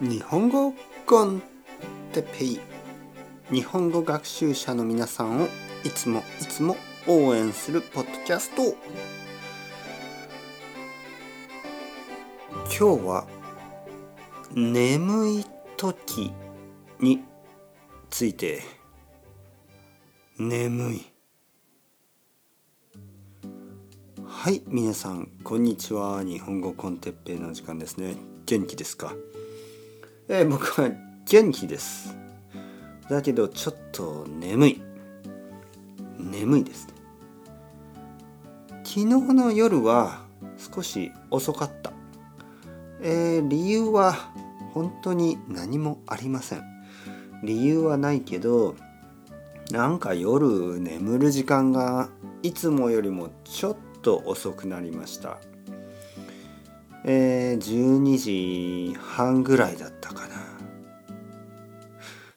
日本語コンテペイ。日本語学習者の皆さんをいつもいつも応援するポッドキャスト。今日は眠い時について。眠い。はい皆さんこんにちは。日本語コンテッペイの時間ですね。元気ですか？えー、僕は元気です。だけどちょっと眠い。眠いですね。昨日の夜は少し遅かった。えー、理由は本当に何もありません。理由はないけどなんか夜眠る時間がいつもよりもちょっと遅くなりました。えー、12時半ぐらいだったかな。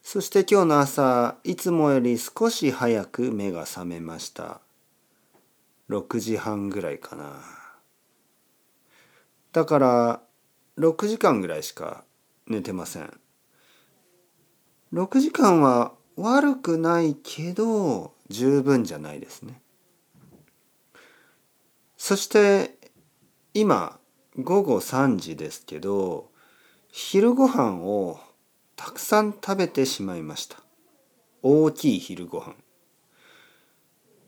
そして今日の朝いつもより少し早く目が覚めました。6時半ぐらいかな。だから6時間ぐらいしか寝てません。6時間は悪くないけど十分じゃないですね。そして今午後3時ですけど昼ご飯をたくさん食べてしまいました。大きい昼ご飯。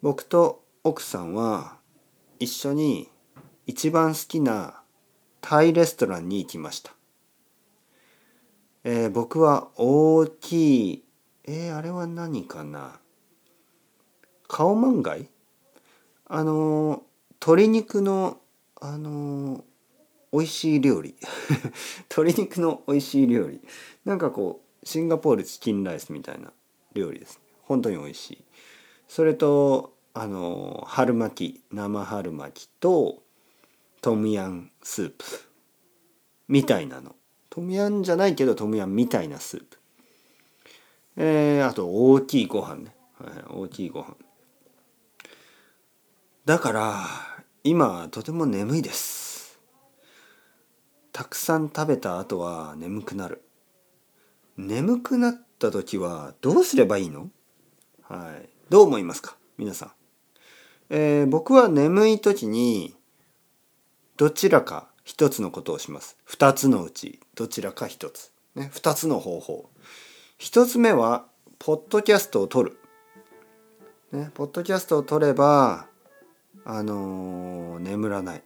僕と奥さんは一緒に一番好きなタイレストランに行きました、えー、僕は大きいえー、あれは何かな？カオマンガイ？あの鶏肉のあの美味しい料理。鶏肉の美味しい料理。なんかこうシンガポールチキンライスみたいな料理ですね。本当に美味しい。それとあの春巻き生春巻きとトムヤンスープ。みたいなの。トムヤンじゃないけどトムヤンみたいなスープ。えー、あと大きいご飯ね、はい、大きいご飯。だから今とても眠いです。たくさん食べた後は眠くなる。眠くなった時はどうすればいいの？はい。どう思いますか？皆さん、えー、僕は眠い時にどちらか一つのことをします。二つのうちどちらか一つ。ね二つの方法。一つ目はポッドキャストを撮る。ねポッドキャストを撮ればあのー、眠らない。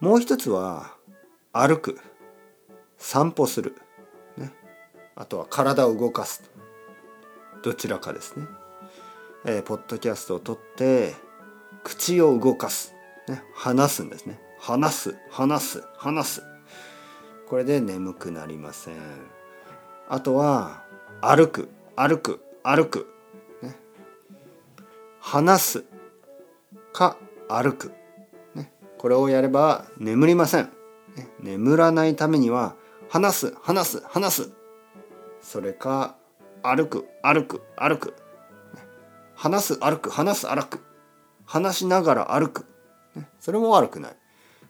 もう一つは歩く。散歩する、ね、あとは体を動かすどちらかですね、えー、ポッドキャストを撮って口を動かす、ね、話すんですね。話す。話す。話す。これで眠くなりません。あとは歩く。歩く。歩く、ね、話す。か歩く。これをやれば眠りません。眠らないためには話す話す話す。それか歩く歩く歩く。話す歩く話す歩く。話しながら歩く。それも悪くない。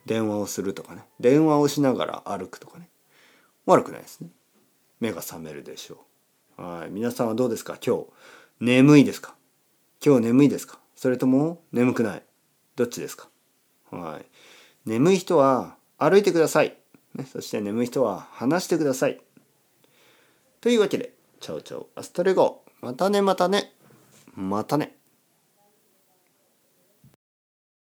電話をするとかね。電話をしながら歩くとかね。悪くないですね。目が覚めるでしょう。はい。皆さんはどうですか？今日。眠いですか？今日眠いですか？それとも眠くない？どっちですか？はい、眠い人は歩いてください、そして眠い人は話してください。というわけでチャオチャオアストレゴ。またねまたね。またね。